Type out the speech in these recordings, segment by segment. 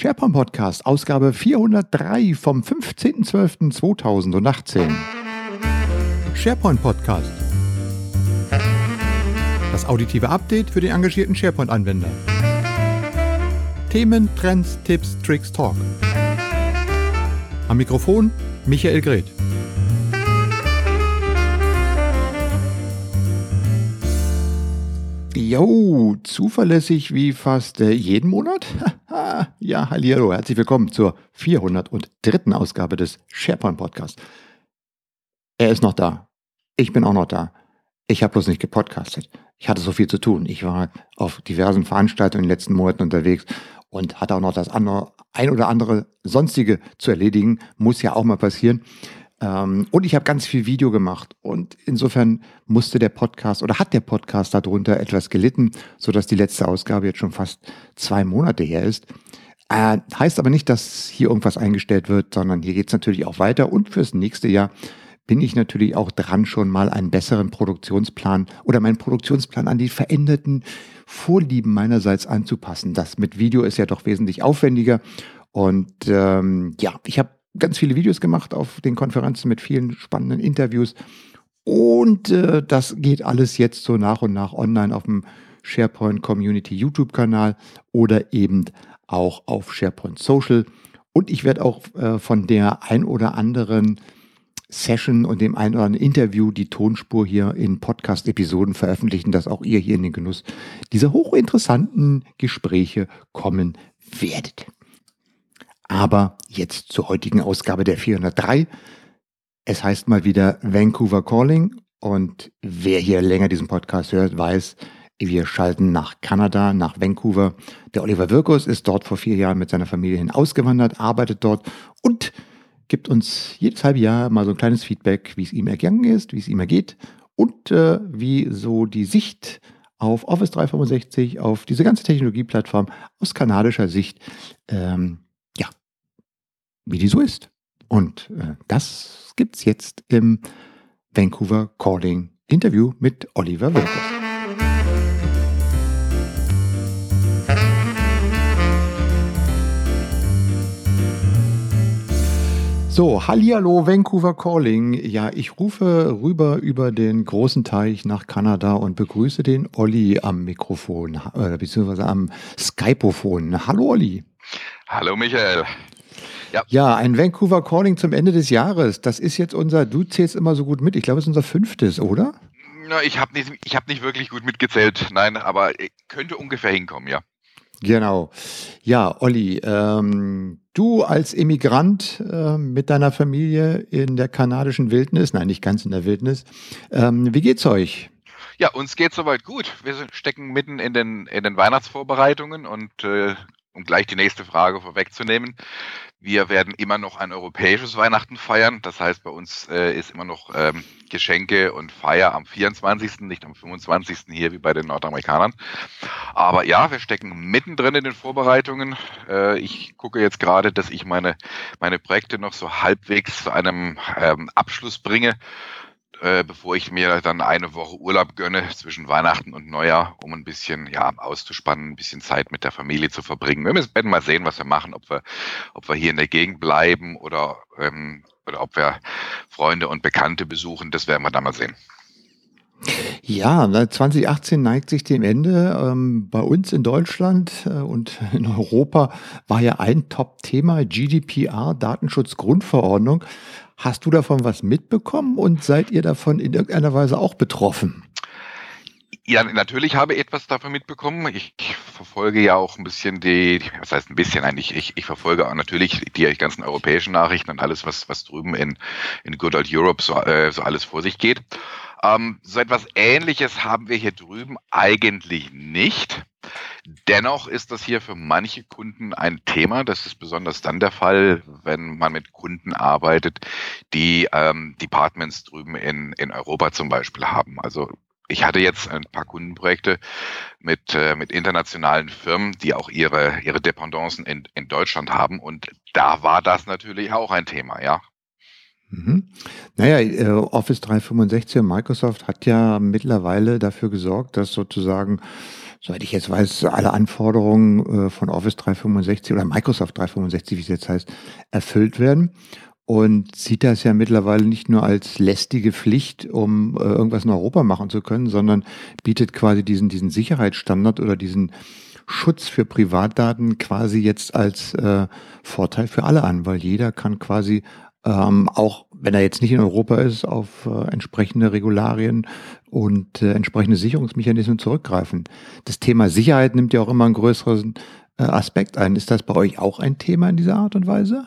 SharePoint Podcast, Ausgabe 403 vom 15.12.2018. SharePoint Podcast. Das auditive Update für den engagierten SharePoint-Anwender. Themen, Trends, Tipps, Tricks, Talk. Am Mikrofon Michael Greth. Jo, zuverlässig wie fast äh, jeden Monat? ja, hallo, herzlich willkommen zur 403. Ausgabe des SharePoint Podcasts. Er ist noch da. Ich bin auch noch da. Ich habe bloß nicht gepodcastet. Ich hatte so viel zu tun. Ich war auf diversen Veranstaltungen in den letzten Monaten unterwegs und hatte auch noch das andere, ein oder andere sonstige zu erledigen. Muss ja auch mal passieren. Ähm, und ich habe ganz viel Video gemacht. Und insofern musste der Podcast oder hat der Podcast darunter etwas gelitten, sodass die letzte Ausgabe jetzt schon fast zwei Monate her ist. Äh, heißt aber nicht, dass hier irgendwas eingestellt wird, sondern hier geht es natürlich auch weiter. Und fürs nächste Jahr bin ich natürlich auch dran, schon mal einen besseren Produktionsplan oder meinen Produktionsplan an die veränderten Vorlieben meinerseits anzupassen. Das mit Video ist ja doch wesentlich aufwendiger. Und ähm, ja, ich habe ganz viele Videos gemacht auf den Konferenzen mit vielen spannenden Interviews. Und äh, das geht alles jetzt so nach und nach online auf dem SharePoint Community YouTube-Kanal oder eben auch auf SharePoint Social. Und ich werde auch äh, von der ein oder anderen Session und dem ein oder anderen Interview die Tonspur hier in Podcast-Episoden veröffentlichen, dass auch ihr hier in den Genuss dieser hochinteressanten Gespräche kommen werdet. Aber jetzt zur heutigen Ausgabe der 403. Es heißt mal wieder Vancouver Calling und wer hier länger diesen Podcast hört, weiß, wir schalten nach Kanada, nach Vancouver. Der Oliver Wirkus ist dort vor vier Jahren mit seiner Familie hin ausgewandert, arbeitet dort und gibt uns jedes halbe Jahr mal so ein kleines Feedback, wie es ihm ergangen ist, wie es ihm ergeht und äh, wie so die Sicht auf Office 365, auf diese ganze Technologieplattform aus kanadischer Sicht ähm, wie die so ist. Und äh, das gibt's jetzt im Vancouver Calling Interview mit Oliver Wilkes. So, Hallihallo Vancouver Calling. Ja, ich rufe rüber über den großen Teich nach Kanada und begrüße den Olli am Mikrofon, äh, beziehungsweise am Skypophon. Hallo Olli. Hallo Michael. Ja. ja, ein Vancouver Calling zum Ende des Jahres. Das ist jetzt unser, du zählst immer so gut mit. Ich glaube, es ist unser fünftes, oder? Na, ich habe nicht, hab nicht wirklich gut mitgezählt, nein, aber könnte ungefähr hinkommen, ja. Genau. Ja, Olli, ähm, du als Immigrant äh, mit deiner Familie in der kanadischen Wildnis, nein, nicht ganz in der Wildnis, ähm, wie geht's euch? Ja, uns geht's soweit gut. Wir stecken mitten in den, in den Weihnachtsvorbereitungen und äh, um gleich die nächste Frage vorwegzunehmen, wir werden immer noch ein europäisches Weihnachten feiern. Das heißt, bei uns äh, ist immer noch ähm, Geschenke und Feier am 24., nicht am 25. hier wie bei den Nordamerikanern. Aber ja, wir stecken mittendrin in den Vorbereitungen. Äh, ich gucke jetzt gerade, dass ich meine, meine Projekte noch so halbwegs zu einem ähm, Abschluss bringe äh, bevor ich mir dann eine Woche Urlaub gönne zwischen Weihnachten und Neujahr, um ein bisschen ja, auszuspannen, ein bisschen Zeit mit der Familie zu verbringen. Wir werden mal sehen, was wir machen, ob wir, ob wir hier in der Gegend bleiben oder, ähm, oder ob wir Freunde und Bekannte besuchen. Das werden wir dann mal sehen. Ja, 2018 neigt sich dem Ende. Ähm, bei uns in Deutschland äh, und in Europa war ja ein Top-Thema GDPR, Datenschutzgrundverordnung. Hast du davon was mitbekommen und seid ihr davon in irgendeiner Weise auch betroffen? Ja, natürlich habe ich etwas davon mitbekommen. Ich, verfolge ja auch ein bisschen die, was heißt ein bisschen eigentlich, ich, ich verfolge auch natürlich die ganzen europäischen Nachrichten und alles, was, was drüben in, in Good Old Europe so, äh, so alles vor sich geht. Ähm, so etwas Ähnliches haben wir hier drüben eigentlich nicht. Dennoch ist das hier für manche Kunden ein Thema. Das ist besonders dann der Fall, wenn man mit Kunden arbeitet, die ähm, Departments drüben in, in Europa zum Beispiel haben. Also ich hatte jetzt ein paar Kundenprojekte mit, äh, mit internationalen Firmen, die auch ihre, ihre Dependancen in, in Deutschland haben. Und da war das natürlich auch ein Thema, ja. Mhm. Naja, äh, Office 365 und Microsoft hat ja mittlerweile dafür gesorgt, dass sozusagen soweit ich jetzt weiß, alle Anforderungen äh, von Office 365 oder Microsoft 365, wie es jetzt heißt, erfüllt werden und sieht das ja mittlerweile nicht nur als lästige Pflicht, um äh, irgendwas in Europa machen zu können, sondern bietet quasi diesen, diesen Sicherheitsstandard oder diesen Schutz für Privatdaten quasi jetzt als äh, Vorteil für alle an, weil jeder kann quasi ähm, auch wenn er jetzt nicht in Europa ist, auf äh, entsprechende Regularien und äh, entsprechende Sicherungsmechanismen zurückgreifen. Das Thema Sicherheit nimmt ja auch immer einen größeren äh, Aspekt ein. Ist das bei euch auch ein Thema in dieser Art und Weise?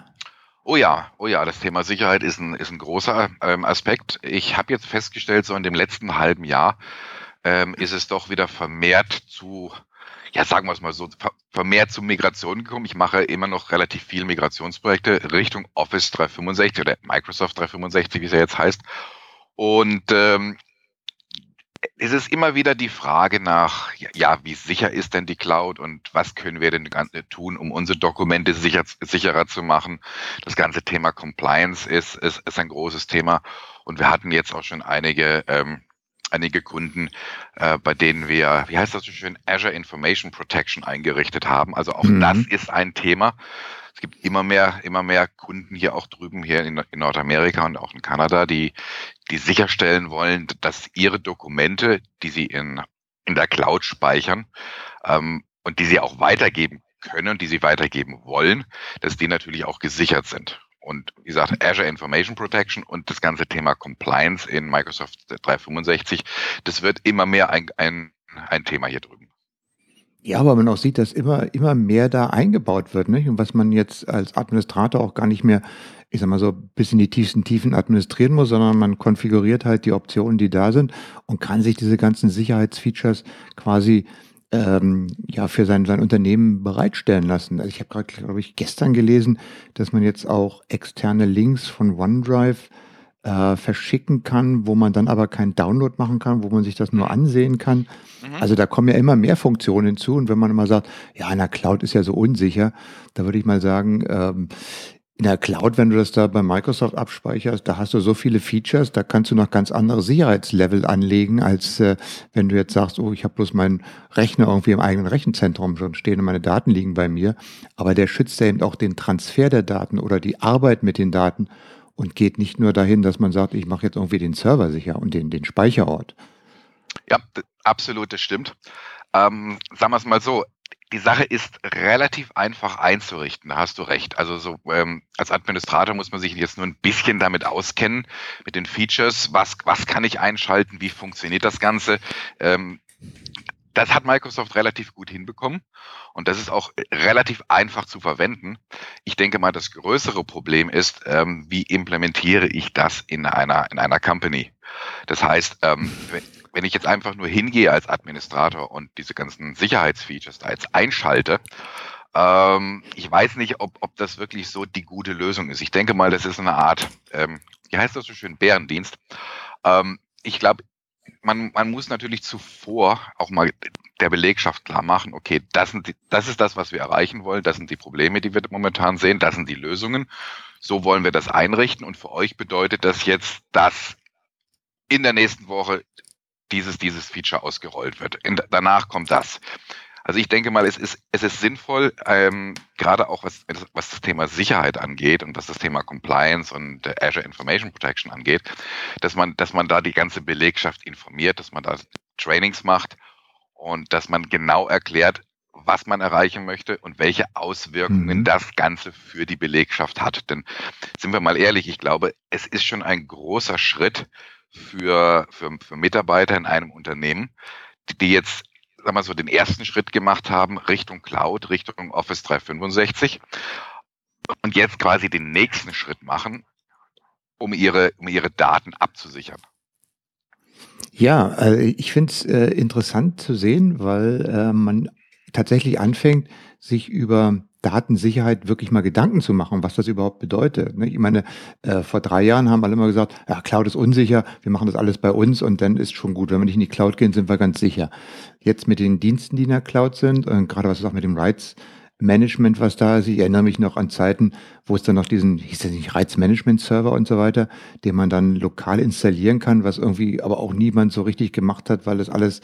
Oh ja, oh ja, das Thema Sicherheit ist ein, ist ein großer ähm, Aspekt. Ich habe jetzt festgestellt, so in dem letzten halben Jahr ähm, ist es doch wieder vermehrt zu ja, sagen wir es mal so, vermehrt zu Migration gekommen. Ich mache immer noch relativ viel Migrationsprojekte Richtung Office 365 oder Microsoft 365, wie es ja jetzt heißt. Und ähm, es ist immer wieder die Frage nach, ja, wie sicher ist denn die Cloud und was können wir denn tun, um unsere Dokumente sicher, sicherer zu machen? Das ganze Thema Compliance ist, ist, ist ein großes Thema. Und wir hatten jetzt auch schon einige ähm, einige Kunden, äh, bei denen wir, wie heißt das so schön, Azure Information Protection eingerichtet haben. Also auch mhm. das ist ein Thema. Es gibt immer mehr, immer mehr Kunden hier auch drüben hier in, in Nordamerika und auch in Kanada, die, die sicherstellen wollen, dass ihre Dokumente, die sie in, in der Cloud speichern ähm, und die sie auch weitergeben können und die sie weitergeben wollen, dass die natürlich auch gesichert sind. Und wie gesagt, Azure Information Protection und das ganze Thema Compliance in Microsoft 365, das wird immer mehr ein, ein, ein Thema hier drüben. Ja, aber man auch sieht, dass immer, immer mehr da eingebaut wird, nicht? Und was man jetzt als Administrator auch gar nicht mehr, ich sag mal so, bis in die tiefsten Tiefen administrieren muss, sondern man konfiguriert halt die Optionen, die da sind und kann sich diese ganzen Sicherheitsfeatures quasi ähm, ja für sein, sein Unternehmen bereitstellen lassen. Also ich habe gerade, glaube ich, gestern gelesen, dass man jetzt auch externe Links von OneDrive äh, verschicken kann, wo man dann aber keinen Download machen kann, wo man sich das nur ansehen kann. Mhm. Also da kommen ja immer mehr Funktionen hinzu. Und wenn man immer sagt, ja, in der Cloud ist ja so unsicher, da würde ich mal sagen, ähm, in der Cloud, wenn du das da bei Microsoft abspeicherst, da hast du so viele Features, da kannst du noch ganz andere Sicherheitslevel anlegen, als äh, wenn du jetzt sagst, oh, ich habe bloß meinen Rechner irgendwie im eigenen Rechenzentrum schon stehen und meine Daten liegen bei mir. Aber der schützt ja eben auch den Transfer der Daten oder die Arbeit mit den Daten und geht nicht nur dahin, dass man sagt, ich mache jetzt irgendwie den Server sicher und den, den Speicherort. Ja, absolut, das stimmt. Ähm, sagen wir es mal so, die Sache ist relativ einfach einzurichten, da hast du recht. Also so ähm, als Administrator muss man sich jetzt nur ein bisschen damit auskennen, mit den Features, was, was kann ich einschalten, wie funktioniert das Ganze. Ähm, das hat Microsoft relativ gut hinbekommen und das ist auch relativ einfach zu verwenden. Ich denke mal, das größere Problem ist, ähm, wie implementiere ich das in einer, in einer Company? Das heißt, ähm, wenn ich jetzt einfach nur hingehe als Administrator und diese ganzen Sicherheitsfeatures da jetzt einschalte, ähm, ich weiß nicht, ob, ob das wirklich so die gute Lösung ist. Ich denke mal, das ist eine Art, ähm, wie heißt das so schön, Bärendienst. Ähm, ich glaube, man, man muss natürlich zuvor auch mal der Belegschaft klar machen, okay, das, sind die, das ist das, was wir erreichen wollen, das sind die Probleme, die wir momentan sehen, das sind die Lösungen, so wollen wir das einrichten und für euch bedeutet das jetzt, dass in der nächsten Woche dieses, dieses Feature ausgerollt wird. In, danach kommt das. Also ich denke mal, es ist, es ist sinnvoll, ähm, gerade auch was, was das Thema Sicherheit angeht und was das Thema Compliance und äh, Azure Information Protection angeht, dass man, dass man da die ganze Belegschaft informiert, dass man da Trainings macht und dass man genau erklärt, was man erreichen möchte und welche Auswirkungen mhm. das Ganze für die Belegschaft hat. Denn sind wir mal ehrlich, ich glaube, es ist schon ein großer Schritt, für, für, für Mitarbeiter in einem Unternehmen, die, jetzt sagen wir so, den ersten Schritt gemacht haben Richtung Cloud, Richtung Office 365 und jetzt quasi den nächsten Schritt machen, um ihre, um ihre Daten abzusichern. Ja, also ich finde es äh, interessant zu sehen, weil äh, man tatsächlich anfängt, sich über Datensicherheit wirklich mal Gedanken zu machen, was das überhaupt bedeutet. Ne? Ich meine, äh, vor drei Jahren haben alle immer gesagt, ja, Cloud ist unsicher, wir machen das alles bei uns und dann ist schon gut. Wenn wir nicht in die Cloud gehen, sind wir ganz sicher. Jetzt mit den Diensten, die in der Cloud sind, und gerade was ist auch mit dem Rights Management, was da ist. Ich erinnere mich noch an Zeiten, wo es dann noch diesen, hieß das nicht, Reizmanagement-Server und so weiter, den man dann lokal installieren kann, was irgendwie aber auch niemand so richtig gemacht hat, weil das alles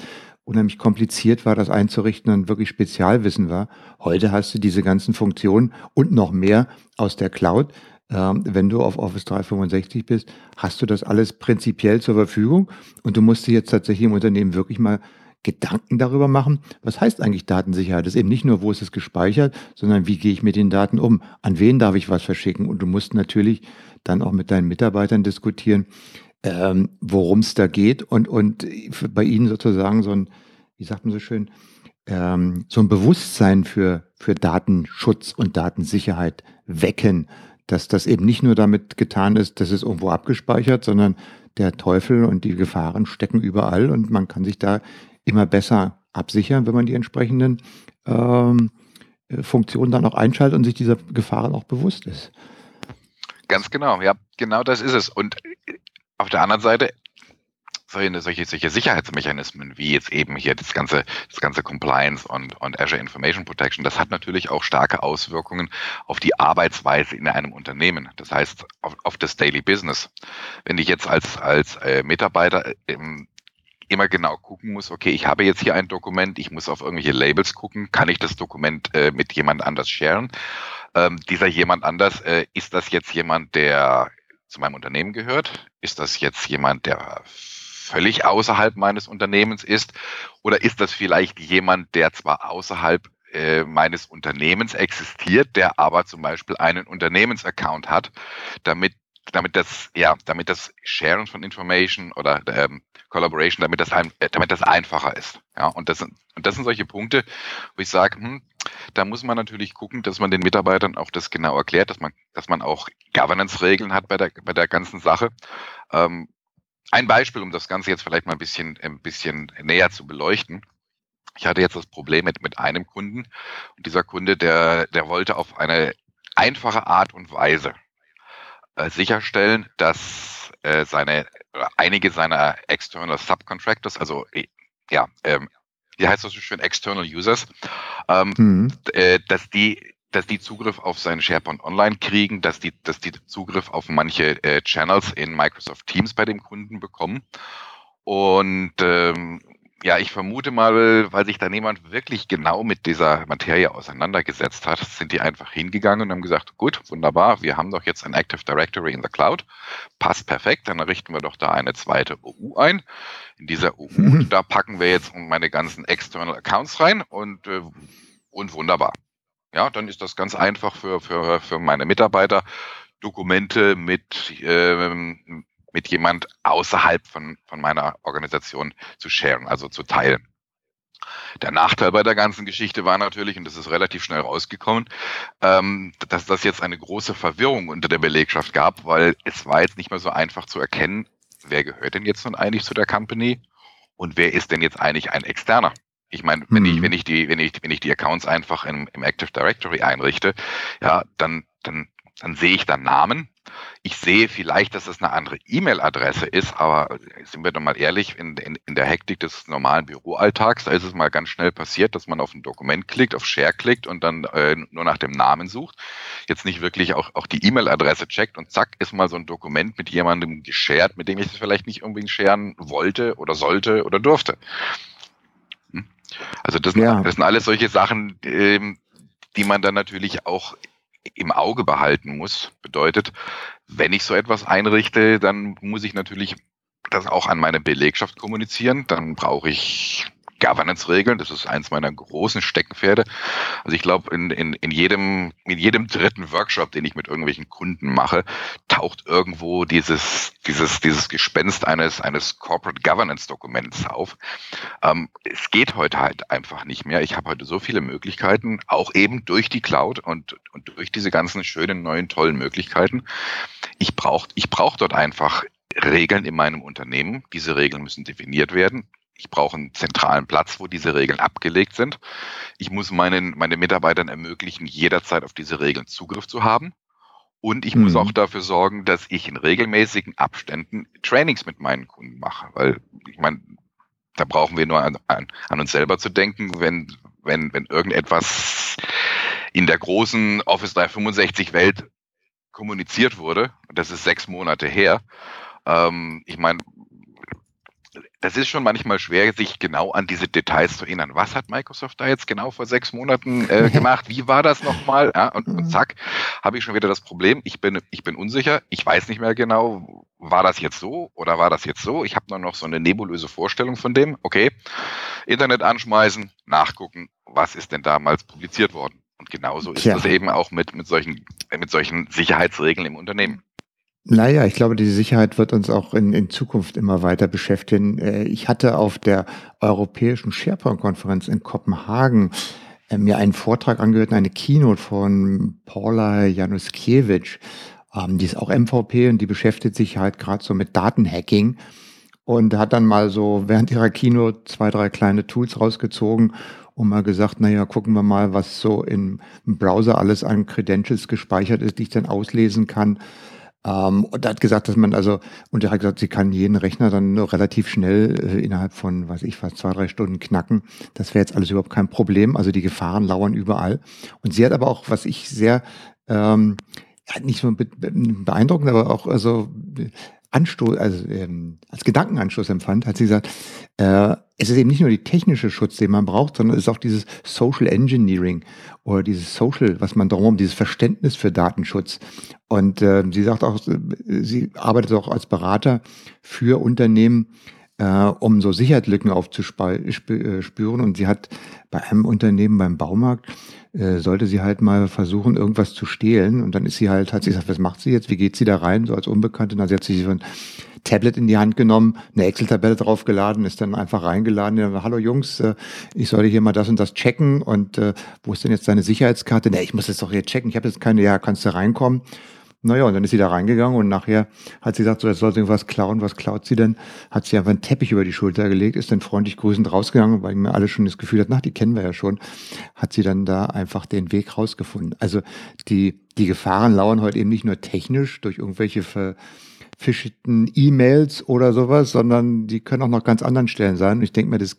unheimlich kompliziert war, das einzurichten und wirklich Spezialwissen war. Heute hast du diese ganzen Funktionen und noch mehr aus der Cloud. Ähm, wenn du auf Office 365 bist, hast du das alles prinzipiell zur Verfügung und du musst dir jetzt tatsächlich im Unternehmen wirklich mal Gedanken darüber machen, was heißt eigentlich Datensicherheit? Das ist eben nicht nur, wo ist es gespeichert, sondern wie gehe ich mit den Daten um? An wen darf ich was verschicken? Und du musst natürlich dann auch mit deinen Mitarbeitern diskutieren, ähm, worum es da geht und, und bei ihnen sozusagen so ein, wie sagt man so schön, ähm, so ein Bewusstsein für, für Datenschutz und Datensicherheit wecken, dass das eben nicht nur damit getan ist, dass es irgendwo abgespeichert, sondern der Teufel und die Gefahren stecken überall und man kann sich da immer besser absichern, wenn man die entsprechenden ähm, äh, Funktionen dann auch einschaltet und sich dieser Gefahren auch bewusst ist. Ganz genau, ja, genau das ist es. Und auf der anderen Seite solche, solche, Sicherheitsmechanismen, wie jetzt eben hier das ganze, das ganze Compliance und, und Azure Information Protection, das hat natürlich auch starke Auswirkungen auf die Arbeitsweise in einem Unternehmen. Das heißt, auf, auf das Daily Business. Wenn ich jetzt als, als äh, Mitarbeiter ähm, immer genau gucken muss, okay, ich habe jetzt hier ein Dokument, ich muss auf irgendwelche Labels gucken, kann ich das Dokument äh, mit jemand anders sharen? Ähm, dieser jemand anders, äh, ist das jetzt jemand, der zu meinem Unternehmen gehört? Ist das jetzt jemand, der völlig außerhalb meines Unternehmens ist? Oder ist das vielleicht jemand, der zwar außerhalb äh, meines Unternehmens existiert, der aber zum Beispiel einen Unternehmensaccount hat, damit damit das ja damit das Sharen von Information oder ähm, Collaboration, damit das ein, äh, damit das einfacher ist. Ja, und das sind und das sind solche Punkte, wo ich sage, hm, da muss man natürlich gucken, dass man den Mitarbeitern auch das genau erklärt, dass man, dass man auch Governance-Regeln hat bei der, bei der ganzen Sache. Ähm, ein Beispiel, um das Ganze jetzt vielleicht mal ein bisschen, ein bisschen näher zu beleuchten. Ich hatte jetzt das Problem mit, mit einem Kunden und dieser Kunde, der, der wollte auf eine einfache Art und Weise äh, sicherstellen, dass äh, seine, einige seiner external Subcontractors, also äh, ja, ähm, wie heißt das so schön, External Users, ähm, mhm. äh, dass die dass die Zugriff auf seinen SharePoint Online kriegen, dass die, dass die Zugriff auf manche äh, Channels in Microsoft Teams bei dem Kunden bekommen. Und ähm, ja, ich vermute mal, weil sich da niemand wirklich genau mit dieser Materie auseinandergesetzt hat, sind die einfach hingegangen und haben gesagt, gut, wunderbar, wir haben doch jetzt ein Active Directory in the Cloud, passt perfekt, dann richten wir doch da eine zweite OU ein. In dieser OU, mhm. da packen wir jetzt meine ganzen External Accounts rein und, äh, und wunderbar. Ja, dann ist das ganz einfach für, für, für meine Mitarbeiter, Dokumente mit, ähm, mit jemand außerhalb von, von meiner Organisation zu sharen, also zu teilen. Der Nachteil bei der ganzen Geschichte war natürlich, und das ist relativ schnell rausgekommen, ähm, dass das jetzt eine große Verwirrung unter der Belegschaft gab, weil es war jetzt nicht mehr so einfach zu erkennen, wer gehört denn jetzt nun eigentlich zu der Company und wer ist denn jetzt eigentlich ein Externer. Ich meine, wenn ich, mhm. wenn ich die, wenn ich, wenn ich die Accounts einfach im, im Active Directory einrichte, ja, dann, dann dann sehe ich dann Namen. Ich sehe vielleicht, dass es eine andere E-Mail-Adresse ist, aber sind wir doch mal ehrlich, in, in, in der Hektik des normalen Büroalltags, da ist es mal ganz schnell passiert, dass man auf ein Dokument klickt, auf Share klickt und dann äh, nur nach dem Namen sucht. Jetzt nicht wirklich auch, auch die E-Mail-Adresse checkt und zack, ist mal so ein Dokument mit jemandem geshared, mit dem ich es vielleicht nicht unbedingt scheren wollte oder sollte oder durfte. Hm? Also das, ja. das sind alles solche Sachen, ähm, die man dann natürlich auch im Auge behalten muss. Bedeutet, wenn ich so etwas einrichte, dann muss ich natürlich das auch an meine Belegschaft kommunizieren. Dann brauche ich Governance-Regeln. Das ist eins meiner großen Steckenpferde. Also ich glaube, in, in, in, jedem, in jedem dritten Workshop, den ich mit irgendwelchen Kunden mache, taucht irgendwo dieses, dieses, dieses Gespenst eines, eines Corporate Governance-Dokuments auf. Ähm, es geht heute halt einfach nicht mehr. Ich habe heute so viele Möglichkeiten, auch eben durch die Cloud und, und durch diese ganzen schönen, neuen, tollen Möglichkeiten. Ich brauche ich brauch dort einfach Regeln in meinem Unternehmen. Diese Regeln müssen definiert werden ich brauche einen zentralen Platz, wo diese Regeln abgelegt sind. Ich muss meinen, meine Mitarbeitern ermöglichen, jederzeit auf diese Regeln Zugriff zu haben. Und ich mhm. muss auch dafür sorgen, dass ich in regelmäßigen Abständen Trainings mit meinen Kunden mache. Weil ich meine, da brauchen wir nur an, an, an uns selber zu denken, wenn, wenn, wenn irgendetwas in der großen Office 365 Welt kommuniziert wurde, und das ist sechs Monate her. Ähm, ich meine, das ist schon manchmal schwer, sich genau an diese Details zu erinnern. Was hat Microsoft da jetzt genau vor sechs Monaten äh, gemacht? Wie war das nochmal? Ja, und, und zack, habe ich schon wieder das Problem. Ich bin, ich bin unsicher. Ich weiß nicht mehr genau, war das jetzt so oder war das jetzt so? Ich habe nur noch so eine nebulöse Vorstellung von dem. Okay, Internet anschmeißen, nachgucken, was ist denn damals publiziert worden? Und genauso ist Tja. das eben auch mit, mit, solchen, mit solchen Sicherheitsregeln im Unternehmen. Naja, ich glaube, diese Sicherheit wird uns auch in, in Zukunft immer weiter beschäftigen. Äh, ich hatte auf der europäischen SharePoint-Konferenz in Kopenhagen äh, mir einen Vortrag angehört, eine Keynote von Paula Januskiewicz. Ähm, die ist auch MVP und die beschäftigt sich halt gerade so mit Datenhacking und hat dann mal so während ihrer Keynote zwei, drei kleine Tools rausgezogen und mal gesagt, naja, gucken wir mal, was so im Browser alles an Credentials gespeichert ist, die ich dann auslesen kann. Ähm, und hat gesagt, dass man also, und er hat gesagt, sie kann jeden Rechner dann relativ schnell äh, innerhalb von, weiß ich fast zwei, drei Stunden knacken. Das wäre jetzt alles überhaupt kein Problem. Also die Gefahren lauern überall. Und sie hat aber auch, was ich sehr, ähm, nicht nur beeindruckend, aber auch also Anstoß, also ähm, als Gedankenanstoß empfand, hat sie gesagt, äh, es ist eben nicht nur die technische Schutz, den man braucht, sondern es ist auch dieses Social Engineering oder dieses Social, was man darum, dieses Verständnis für Datenschutz. Und äh, sie sagt auch, äh, sie arbeitet auch als Berater für Unternehmen, äh, um so Sicherheitslücken aufzuspüren. Äh, und sie hat bei einem Unternehmen beim Baumarkt äh, sollte sie halt mal versuchen, irgendwas zu stehlen. Und dann ist sie halt, hat sie gesagt, was macht sie jetzt? Wie geht sie da rein? So als Unbekannte. Na, sie hat sich so ein Tablet in die Hand genommen, eine Excel-Tabelle draufgeladen, ist dann einfach reingeladen. Hallo Jungs, äh, ich sollte hier mal das und das checken. Und äh, wo ist denn jetzt deine Sicherheitskarte? Ne, ich muss jetzt doch hier checken. Ich habe jetzt keine, ja, kannst du reinkommen. Naja, und dann ist sie da reingegangen und nachher hat sie gesagt, so, jetzt soll sie irgendwas klauen. Was klaut sie denn? Hat sie einfach einen Teppich über die Schulter gelegt, ist dann freundlich grüßend rausgegangen, weil mir alle schon das Gefühl hat, na, die kennen wir ja schon. Hat sie dann da einfach den Weg rausgefunden. Also die, die Gefahren lauern heute eben nicht nur technisch durch irgendwelche Ver verschiedenen E-Mails oder sowas, sondern die können auch noch ganz anderen Stellen sein. Und ich denke mir, das,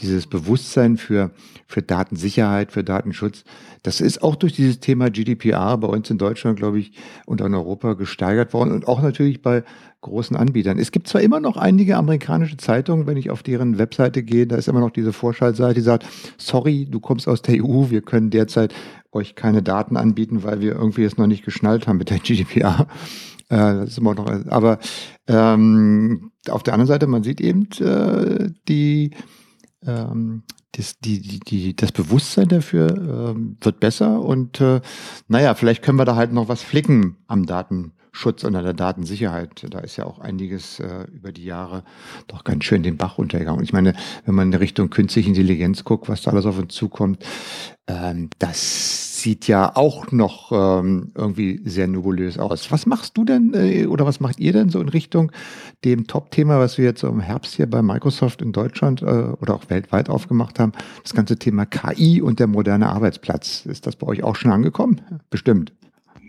dieses Bewusstsein für, für Datensicherheit, für Datenschutz, das ist auch durch dieses Thema GDPR bei uns in Deutschland, glaube ich, und in Europa gesteigert worden und auch natürlich bei großen Anbietern. Es gibt zwar immer noch einige amerikanische Zeitungen, wenn ich auf deren Webseite gehe, da ist immer noch diese Vorschaltseite, die sagt, sorry, du kommst aus der EU, wir können derzeit euch keine Daten anbieten, weil wir irgendwie es noch nicht geschnallt haben mit der GDPR. Äh, das ist immer noch, aber ähm, auf der anderen Seite, man sieht eben äh, die, ähm, das, die, die, die, das Bewusstsein dafür äh, wird besser und äh, naja, vielleicht können wir da halt noch was flicken am Daten. Schutz und an der Datensicherheit. Da ist ja auch einiges äh, über die Jahre doch ganz schön den Bach runtergegangen. Und ich meine, wenn man in Richtung künstliche Intelligenz guckt, was da alles auf uns zukommt, ähm, das sieht ja auch noch ähm, irgendwie sehr nebulös aus. Was machst du denn äh, oder was macht ihr denn so in Richtung dem Top-Thema, was wir jetzt im Herbst hier bei Microsoft in Deutschland äh, oder auch weltweit aufgemacht haben, das ganze Thema KI und der moderne Arbeitsplatz. Ist das bei euch auch schon angekommen? Bestimmt.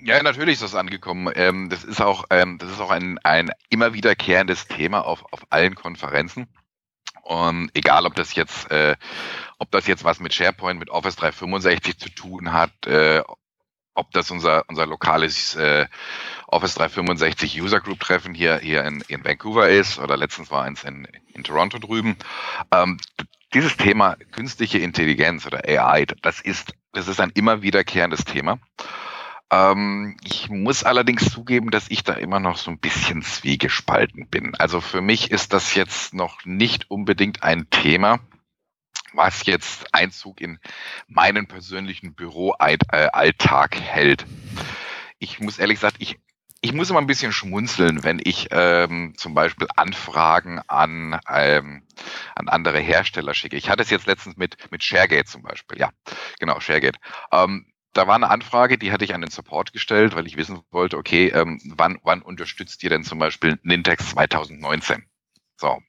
Ja, natürlich ist das angekommen. Ähm, das ist auch, ähm, das ist auch ein, ein immer wiederkehrendes Thema auf, auf allen Konferenzen. Und egal, ob das jetzt, äh, ob das jetzt was mit SharePoint, mit Office 365 zu tun hat, äh, ob das unser, unser lokales äh, Office 365 User Group Treffen hier, hier in, in Vancouver ist oder letztens war eins in, in Toronto drüben. Ähm, dieses Thema künstliche Intelligenz oder AI, das ist, das ist ein immer wiederkehrendes Thema. Ähm, ich muss allerdings zugeben, dass ich da immer noch so ein bisschen zwiegespalten bin. Also für mich ist das jetzt noch nicht unbedingt ein Thema, was jetzt Einzug in meinen persönlichen Büroalltag hält. Ich muss ehrlich gesagt, ich, ich muss immer ein bisschen schmunzeln, wenn ich ähm, zum Beispiel Anfragen an, ähm, an andere Hersteller schicke. Ich hatte es jetzt letztens mit, mit ShareGate zum Beispiel. Ja, genau, ShareGate. Ähm, da war eine Anfrage, die hatte ich an den Support gestellt, weil ich wissen wollte, okay, ähm, wann, wann unterstützt ihr denn zum Beispiel Nintex 2019? So,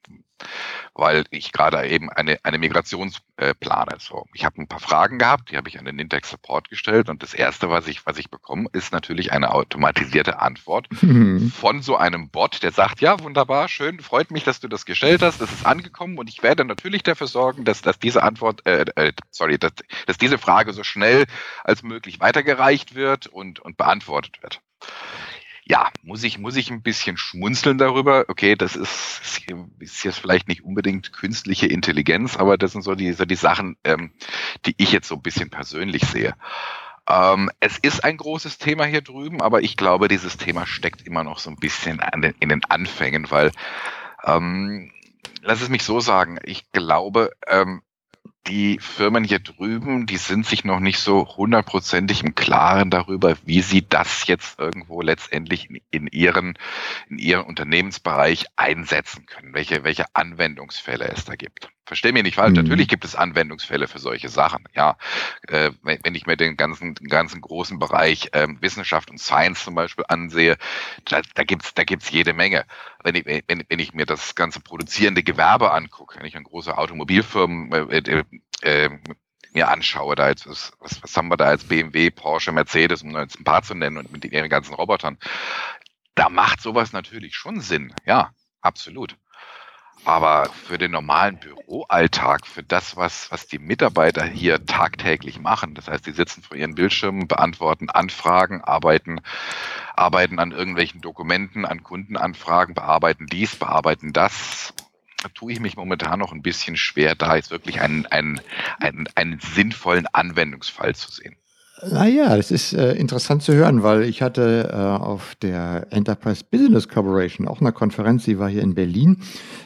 weil ich gerade eben eine, eine Migration äh, plane. So, ich habe ein paar Fragen gehabt, die habe ich an den Nintex Support gestellt und das erste, was ich, was ich bekomme, ist natürlich eine automatisierte Antwort mhm. von so einem Bot, der sagt, ja, wunderbar, schön, freut mich, dass du das gestellt hast, das ist angekommen und ich werde natürlich dafür sorgen, dass, dass diese Antwort, äh, äh, sorry, dass, dass diese Frage so schnell als möglich weitergereicht wird und, und beantwortet wird. Ja, muss ich, muss ich ein bisschen schmunzeln darüber. Okay, das ist, ist jetzt vielleicht nicht unbedingt künstliche Intelligenz, aber das sind so die, so die Sachen, ähm, die ich jetzt so ein bisschen persönlich sehe. Ähm, es ist ein großes Thema hier drüben, aber ich glaube, dieses Thema steckt immer noch so ein bisschen den, in den Anfängen, weil, ähm, lass es mich so sagen, ich glaube, ähm, die Firmen hier drüben, die sind sich noch nicht so hundertprozentig im Klaren darüber, wie sie das jetzt irgendwo letztendlich in, in, ihren, in ihren Unternehmensbereich einsetzen können, welche, welche Anwendungsfälle es da gibt. Versteh mir nicht falsch, mhm. natürlich gibt es Anwendungsfälle für solche Sachen. Ja, äh, wenn, wenn, ich mir den ganzen, den ganzen großen Bereich äh, Wissenschaft und Science zum Beispiel ansehe, da, da gibt's da gibt's jede Menge. Wenn ich, wenn, wenn ich mir das ganze produzierende Gewerbe angucke, wenn ich an große Automobilfirmen äh, äh, äh, mir anschaue, da jetzt, was, was haben wir da als BMW, Porsche, Mercedes, um jetzt ein paar zu nennen und mit ihren ganzen Robotern, da macht sowas natürlich schon Sinn. Ja, absolut. Aber für den normalen Büroalltag, für das, was, was die Mitarbeiter hier tagtäglich machen, das heißt, die sitzen vor ihren Bildschirmen, beantworten Anfragen, arbeiten, arbeiten an irgendwelchen Dokumenten, an Kundenanfragen, bearbeiten dies, bearbeiten das, da tue ich mich momentan noch ein bisschen schwer, da jetzt wirklich einen, einen, einen, einen sinnvollen Anwendungsfall zu sehen. Naja, das ist äh, interessant zu hören, weil ich hatte äh, auf der Enterprise Business Corporation auch eine Konferenz, die war hier in Berlin,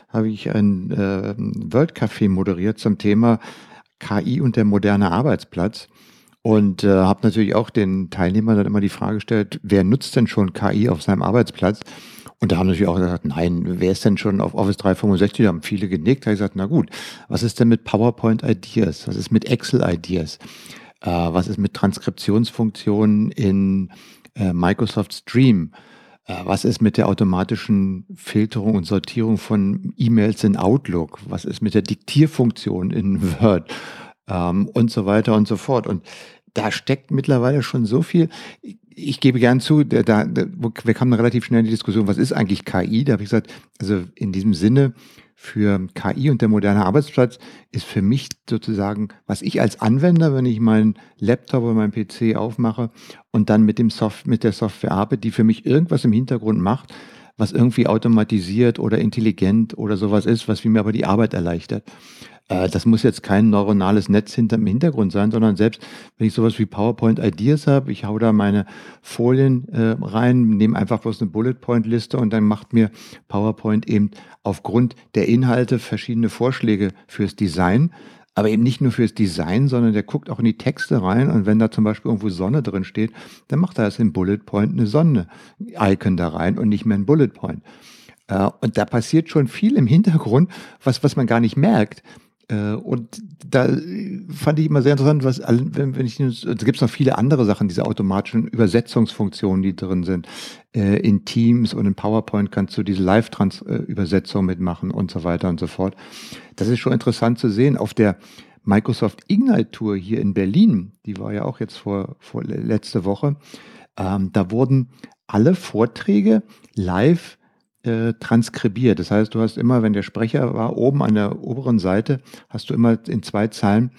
habe ich ein äh, World Café moderiert zum Thema KI und der moderne Arbeitsplatz. Und äh, habe natürlich auch den Teilnehmern dann immer die Frage gestellt, wer nutzt denn schon KI auf seinem Arbeitsplatz? Und da haben natürlich auch gesagt, nein, wer ist denn schon auf Office 365? Da haben viele genickt. Da habe ich gesagt, na gut, was ist denn mit PowerPoint Ideas? Was ist mit Excel Ideas? Äh, was ist mit Transkriptionsfunktionen in äh, Microsoft Stream? Äh, was ist mit der automatischen Filterung und Sortierung von E-Mails in Outlook? Was ist mit der Diktierfunktion in Word? Ähm, und so weiter und so fort. Und da steckt mittlerweile schon so viel. Ich gebe gern zu, da, da, wir kamen relativ schnell in die Diskussion, was ist eigentlich KI? Da habe ich gesagt, also in diesem Sinne, für KI und der moderne Arbeitsplatz ist für mich sozusagen, was ich als Anwender, wenn ich meinen Laptop oder meinen PC aufmache und dann mit, dem Soft mit der Software arbeite, die für mich irgendwas im Hintergrund macht, was irgendwie automatisiert oder intelligent oder sowas ist, was mir aber die Arbeit erleichtert. Äh, das muss jetzt kein neuronales Netz hinterm Hintergrund sein, sondern selbst wenn ich sowas wie PowerPoint Ideas habe, ich hau da meine Folien äh, rein, nehme einfach bloß eine Bullet Point Liste und dann macht mir PowerPoint eben aufgrund der Inhalte verschiedene Vorschläge fürs Design. Aber eben nicht nur fürs Design, sondern der guckt auch in die Texte rein und wenn da zum Beispiel irgendwo Sonne drin steht, dann macht er das im Bullet Point eine Sonne-Icon da rein und nicht mehr ein Bullet Point. Äh, und da passiert schon viel im Hintergrund, was, was man gar nicht merkt. Äh, und da fand ich immer sehr interessant, was, wenn, wenn ich, da gibt noch viele andere Sachen, diese automatischen Übersetzungsfunktionen, die drin sind. Äh, in Teams und in PowerPoint kannst du diese Live-Übersetzung mitmachen und so weiter und so fort. Das ist schon interessant zu sehen. Auf der Microsoft Ignite Tour hier in Berlin, die war ja auch jetzt vor, vor letzte Woche, ähm, da wurden alle Vorträge live äh, transkribiert. Das heißt, du hast immer, wenn der Sprecher war, oben an der oberen Seite, hast du immer in zwei Zeilen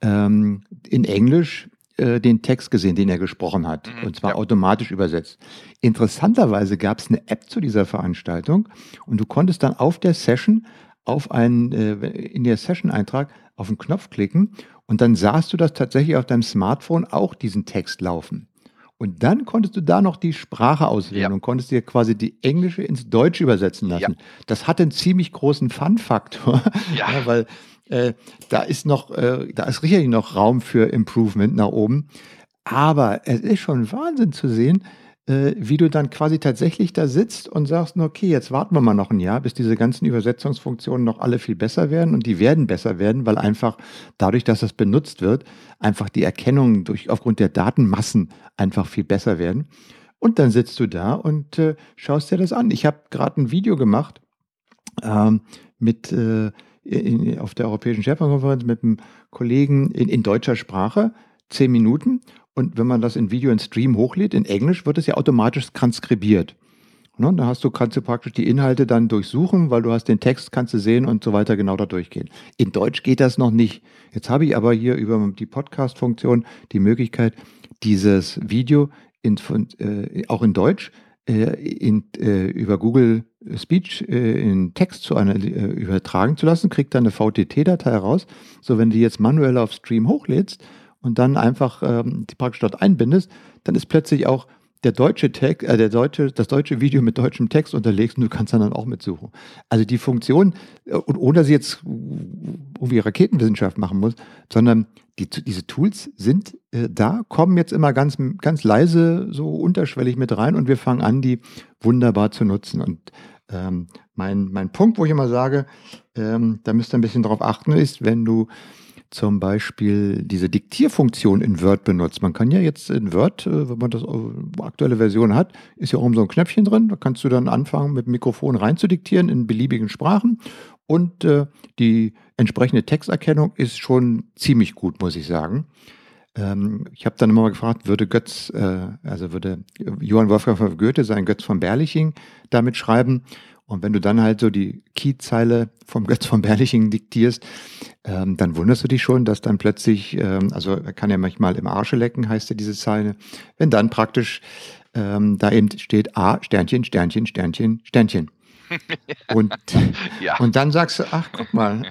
ähm, in Englisch äh, den Text gesehen, den er gesprochen hat. Mhm, und zwar ja. automatisch übersetzt. Interessanterweise gab es eine App zu dieser Veranstaltung und du konntest dann auf der Session auf einen, äh, in der Session-Eintrag auf einen Knopf klicken und dann sahst du das tatsächlich auf deinem Smartphone auch diesen Text laufen. Und dann konntest du da noch die Sprache auswählen ja. und konntest dir quasi die englische ins Deutsche übersetzen lassen. Ja. Das hat einen ziemlich großen Fun-Faktor, ja. weil äh, da ist noch, äh, da ist sicherlich noch Raum für Improvement nach oben. Aber es ist schon Wahnsinn zu sehen, äh, wie du dann quasi tatsächlich da sitzt und sagst, okay, jetzt warten wir mal noch ein Jahr, bis diese ganzen Übersetzungsfunktionen noch alle viel besser werden und die werden besser werden, weil einfach dadurch, dass das benutzt wird, einfach die Erkennung durch aufgrund der Datenmassen einfach viel besser werden. Und dann sitzt du da und äh, schaust dir das an. Ich habe gerade ein Video gemacht ähm, mit äh, in, auf der Europäischen Schärferkonferenz mit einem Kollegen in, in deutscher Sprache, zehn Minuten. Und wenn man das in Video in Stream hochlädt, in Englisch, wird es ja automatisch transkribiert. Ne, da hast du, kannst du praktisch die Inhalte dann durchsuchen, weil du hast den Text, kannst du sehen und so weiter genau da durchgehen. In Deutsch geht das noch nicht. Jetzt habe ich aber hier über die Podcast-Funktion die Möglichkeit, dieses Video in, äh, auch in Deutsch äh, in, äh, über Google Speech äh, in Text zu einer, äh, übertragen zu lassen, kriegt dann eine VTT-Datei raus. So, wenn du jetzt manuell auf Stream hochlädst und dann einfach ähm, die praktisch dort einbindest, dann ist plötzlich auch der deutsche Text, äh, der deutsche, das deutsche Video mit deutschem Text unterlegst und du kannst dann auch mitsuchen. Also die Funktion, äh, und ohne dass ich jetzt irgendwie Raketenwissenschaft machen muss, sondern die, diese Tools sind äh, da, kommen jetzt immer ganz, ganz leise, so unterschwellig mit rein und wir fangen an, die wunderbar zu nutzen. Und ähm, mein, mein Punkt, wo ich immer sage, ähm, da müsst ihr ein bisschen drauf achten, ist, wenn du zum Beispiel diese Diktierfunktion in Word benutzt. Man kann ja jetzt in Word, äh, wenn man das äh, aktuelle Version hat, ist ja oben so ein Knöpfchen drin. Da kannst du dann anfangen, mit dem Mikrofon reinzudiktieren in beliebigen Sprachen. Und äh, die entsprechende Texterkennung ist schon ziemlich gut, muss ich sagen. Ähm, ich habe dann immer mal gefragt, würde Götz, äh, also würde Johann Wolfgang von Goethe sein Götz von Berliching damit schreiben? Und wenn du dann halt so die Keyzeile vom Götz von Berliching diktierst, ähm, dann wunderst du dich schon, dass dann plötzlich, ähm, also er kann ja manchmal im Arsche lecken, heißt ja diese Zeile, wenn dann praktisch ähm, da eben steht A, Sternchen, Sternchen, Sternchen, Sternchen. Und, ja. und dann sagst du, ach, guck mal,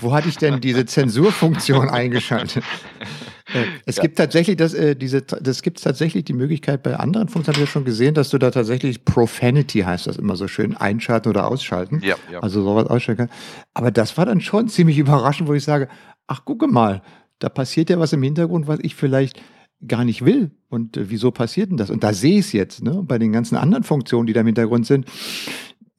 wo hatte ich denn diese Zensurfunktion eingeschaltet? Äh, es ja. gibt tatsächlich das, äh, diese, das gibt tatsächlich die Möglichkeit bei anderen Funktionen, habe ich ja schon gesehen, dass du da tatsächlich Profanity heißt das immer so schön, einschalten oder ausschalten. Ja, ja. Also sowas ausschalten kann. Aber das war dann schon ziemlich überraschend, wo ich sage, ach, gucke mal, da passiert ja was im Hintergrund, was ich vielleicht gar nicht will. Und äh, wieso passiert denn das? Und da sehe ich es jetzt, ne? Bei den ganzen anderen Funktionen, die da im Hintergrund sind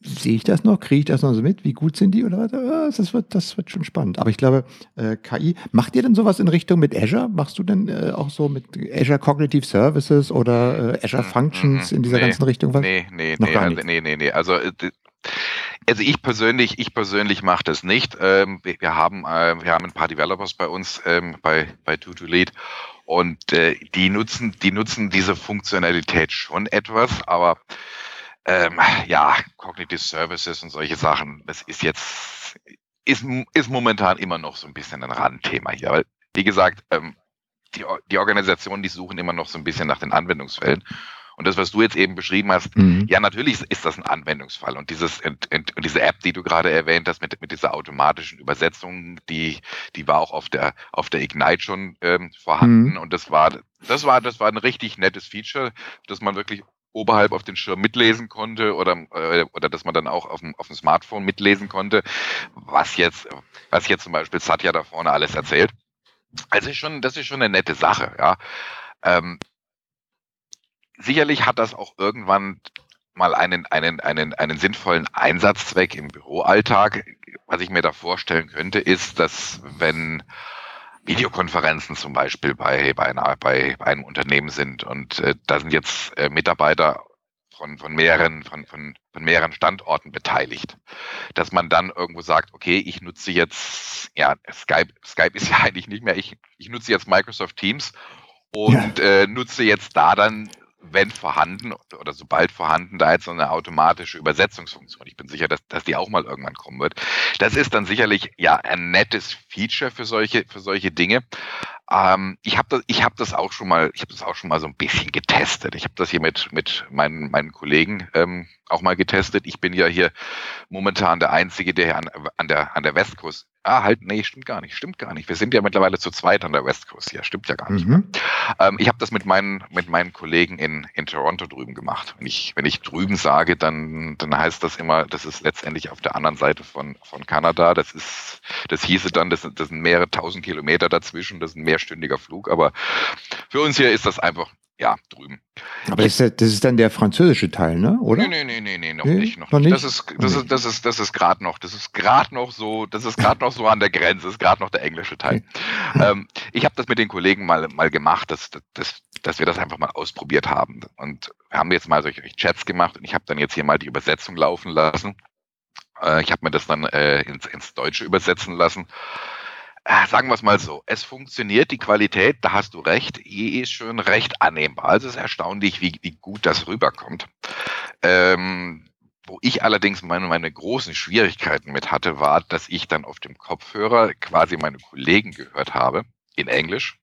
sehe ich das noch? Kriege ich das noch so mit? Wie gut sind die? Oder das wird, das wird schon spannend. Aber ich glaube, äh, KI, macht ihr denn sowas in Richtung mit Azure? Machst du denn äh, auch so mit Azure Cognitive Services oder äh, Azure Functions in dieser nee, ganzen Richtung was? Nee, nee, noch nee, gar nicht. nee, nee, nee. Also, äh, also ich persönlich, ich persönlich mache das nicht. Ähm, wir, haben, äh, wir haben ein paar Developers bei uns ähm, bei bei Tutu Lead und äh, die nutzen, die nutzen diese Funktionalität schon etwas, aber ähm, ja, Cognitive Services und solche Sachen, das ist jetzt, ist, ist momentan immer noch so ein bisschen ein Randthema hier. Weil, wie gesagt, ähm, die, die Organisationen, die suchen immer noch so ein bisschen nach den Anwendungsfällen. Und das, was du jetzt eben beschrieben hast, mhm. ja, natürlich ist das ein Anwendungsfall. Und dieses, und, und diese App, die du gerade erwähnt hast, mit, mit dieser automatischen Übersetzung, die, die war auch auf der, auf der Ignite schon ähm, vorhanden. Mhm. Und das war, das war, das war ein richtig nettes Feature, dass man wirklich oberhalb auf den Schirm mitlesen konnte oder, äh, oder dass man dann auch auf dem, auf dem Smartphone mitlesen konnte, was jetzt, was jetzt zum Beispiel Satya da vorne alles erzählt. Also ist schon, das ist schon eine nette Sache, ja. Ähm, sicherlich hat das auch irgendwann mal einen, einen, einen, einen sinnvollen Einsatzzweck im Büroalltag. Was ich mir da vorstellen könnte, ist, dass wenn Videokonferenzen zum Beispiel bei, bei, einer, bei, bei einem Unternehmen sind und äh, da sind jetzt äh, Mitarbeiter von, von, mehreren, von, von, von mehreren Standorten beteiligt. Dass man dann irgendwo sagt, okay, ich nutze jetzt, ja, Skype, Skype ist ja eigentlich nicht mehr, ich, ich nutze jetzt Microsoft Teams und ja. äh, nutze jetzt da dann wenn vorhanden oder sobald vorhanden, da jetzt so eine automatische Übersetzungsfunktion. Ich bin sicher, dass, dass die auch mal irgendwann kommen wird. Das ist dann sicherlich ja ein nettes Feature für solche, für solche Dinge. Ähm, ich habe das, ich habe das auch schon mal, ich habe das auch schon mal so ein bisschen getestet. Ich habe das hier mit mit meinen meinen Kollegen ähm, auch mal getestet. Ich bin ja hier momentan der einzige, der hier an, an der an der Westküste Ah, halt, nee, stimmt gar nicht, stimmt gar nicht. Wir sind ja mittlerweile zu zweit an der West Coast hier, stimmt ja gar nicht. Mhm. Ähm, ich habe das mit meinen, mit meinen Kollegen in, in Toronto drüben gemacht. Wenn ich, wenn ich drüben sage, dann, dann heißt das immer, das ist letztendlich auf der anderen Seite von, von Kanada. Das ist, das hieße dann, das, das sind mehrere tausend Kilometer dazwischen, das ist ein mehrstündiger Flug, aber für uns hier ist das einfach ja, drüben. Aber ist das, das, ist dann der französische Teil, ne? Oder? Nee, nee, nee, nee, noch nee, nicht. Noch, noch nicht. Das ist, das ist, das ist, das ist gerade noch, das ist gerade noch so, das ist gerade noch so an der Grenze, das ist gerade noch der englische Teil. Okay. Ähm, ich habe das mit den Kollegen mal, mal gemacht, dass, dass, dass wir das einfach mal ausprobiert haben. Und wir haben jetzt mal solche Chats gemacht und ich habe dann jetzt hier mal die Übersetzung laufen lassen. Äh, ich habe mir das dann äh, ins, ins Deutsche übersetzen lassen. Äh, sagen wir es mal so, es funktioniert, die Qualität, da hast du recht, ist schon recht annehmbar. Also es ist erstaunlich, wie, wie gut das rüberkommt. Ähm, wo ich allerdings meine, meine großen Schwierigkeiten mit hatte, war, dass ich dann auf dem Kopfhörer quasi meine Kollegen gehört habe, in Englisch.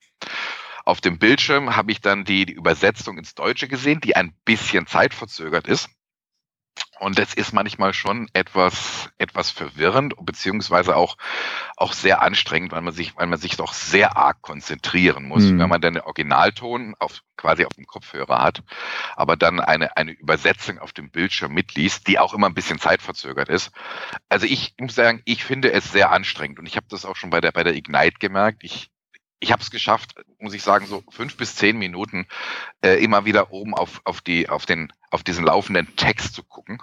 Auf dem Bildschirm habe ich dann die, die Übersetzung ins Deutsche gesehen, die ein bisschen zeitverzögert ist. Und das ist manchmal schon etwas, etwas verwirrend, beziehungsweise auch, auch sehr anstrengend, weil man sich, weil man sich doch sehr arg konzentrieren muss, mhm. wenn man dann den Originalton auf, quasi auf dem Kopfhörer hat, aber dann eine, eine Übersetzung auf dem Bildschirm mitliest, die auch immer ein bisschen zeitverzögert ist. Also ich muss sagen, ich finde es sehr anstrengend und ich habe das auch schon bei der, bei der Ignite gemerkt. Ich, ich habe es geschafft, muss ich sagen, so fünf bis zehn Minuten äh, immer wieder oben auf, auf, die, auf, den, auf diesen laufenden Text zu gucken.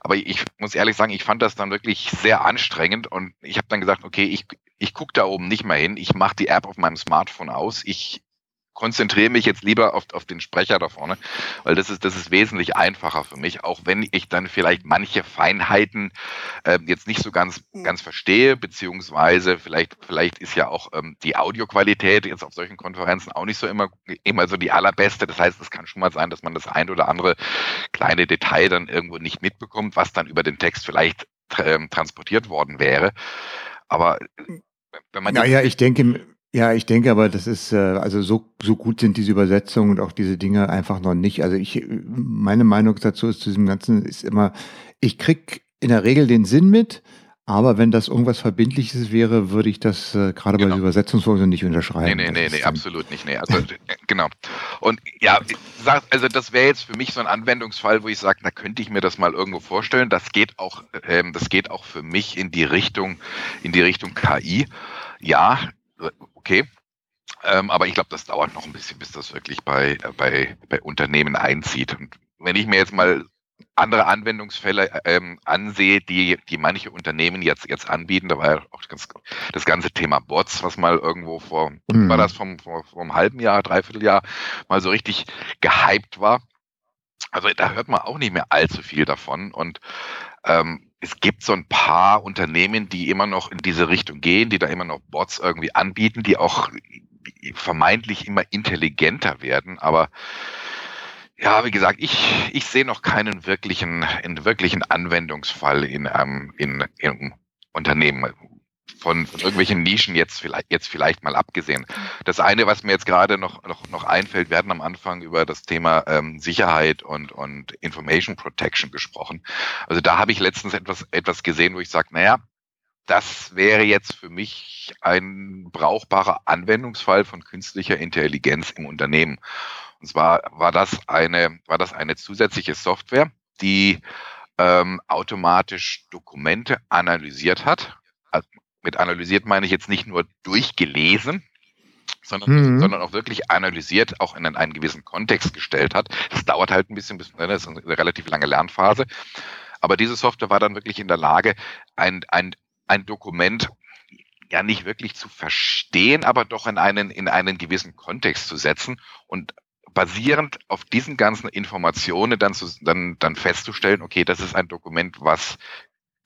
Aber ich muss ehrlich sagen, ich fand das dann wirklich sehr anstrengend und ich habe dann gesagt, okay, ich, ich gucke da oben nicht mehr hin, ich mache die App auf meinem Smartphone aus, ich konzentriere mich jetzt lieber auf, auf den Sprecher da vorne, weil das ist, das ist wesentlich einfacher für mich, auch wenn ich dann vielleicht manche Feinheiten äh, jetzt nicht so ganz, mhm. ganz verstehe, beziehungsweise vielleicht, vielleicht ist ja auch ähm, die Audioqualität jetzt auf solchen Konferenzen auch nicht so immer, immer so die allerbeste. Das heißt, es kann schon mal sein, dass man das ein oder andere kleine Detail dann irgendwo nicht mitbekommt, was dann über den Text vielleicht ähm, transportiert worden wäre. Aber äh, wenn man. Naja, ich denke, ja, ich denke aber, das ist, äh, also so, so gut sind diese Übersetzungen und auch diese Dinge einfach noch nicht. Also ich, meine Meinung dazu ist zu diesem Ganzen ist immer, ich krieg in der Regel den Sinn mit, aber wenn das irgendwas Verbindliches wäre, würde ich das äh, gerade genau. bei der Übersetzungsfunktion nicht unterschreiben. Nee, nee, nee, nee absolut nicht. Nee. Also, genau. Und ja, also das wäre jetzt für mich so ein Anwendungsfall, wo ich sage, da könnte ich mir das mal irgendwo vorstellen. Das geht auch, ähm, das geht auch für mich in die Richtung, in die Richtung KI. Ja, okay. Ähm, aber ich glaube, das dauert noch ein bisschen, bis das wirklich bei, äh, bei, bei Unternehmen einzieht. Und wenn ich mir jetzt mal andere Anwendungsfälle ähm, ansehe, die, die manche Unternehmen jetzt, jetzt anbieten, da war ja auch das, das ganze Thema Bots, was mal irgendwo vor, mhm. war das vom, vor, vor einem halben Jahr, dreiviertel Jahr mal so richtig gehypt war. Also da hört man auch nicht mehr allzu viel davon. Und ähm, es gibt so ein paar Unternehmen, die immer noch in diese Richtung gehen, die da immer noch Bots irgendwie anbieten, die auch vermeintlich immer intelligenter werden. Aber ja, wie gesagt, ich, ich sehe noch keinen wirklichen, einen wirklichen Anwendungsfall in, ähm, in, in Unternehmen von, von irgendwelchen Nischen jetzt vielleicht, jetzt vielleicht mal abgesehen. Das eine, was mir jetzt gerade noch, noch, noch einfällt, hatten am Anfang über das Thema ähm, Sicherheit und, und Information Protection gesprochen. Also da habe ich letztens etwas, etwas gesehen, wo ich sage, naja, das wäre jetzt für mich ein brauchbarer Anwendungsfall von künstlicher Intelligenz im Unternehmen. Und zwar war das eine, war das eine zusätzliche Software, die ähm, automatisch Dokumente analysiert hat, mit analysiert meine ich jetzt nicht nur durchgelesen, sondern, mhm. sondern auch wirklich analysiert, auch in einen, gewissen Kontext gestellt hat. Das dauert halt ein bisschen, bis, ne, das ist eine relativ lange Lernphase. Aber diese Software war dann wirklich in der Lage, ein, ein, ein Dokument ja nicht wirklich zu verstehen, aber doch in einen, in einen gewissen Kontext zu setzen und basierend auf diesen ganzen Informationen dann, zu, dann, dann festzustellen, okay, das ist ein Dokument, was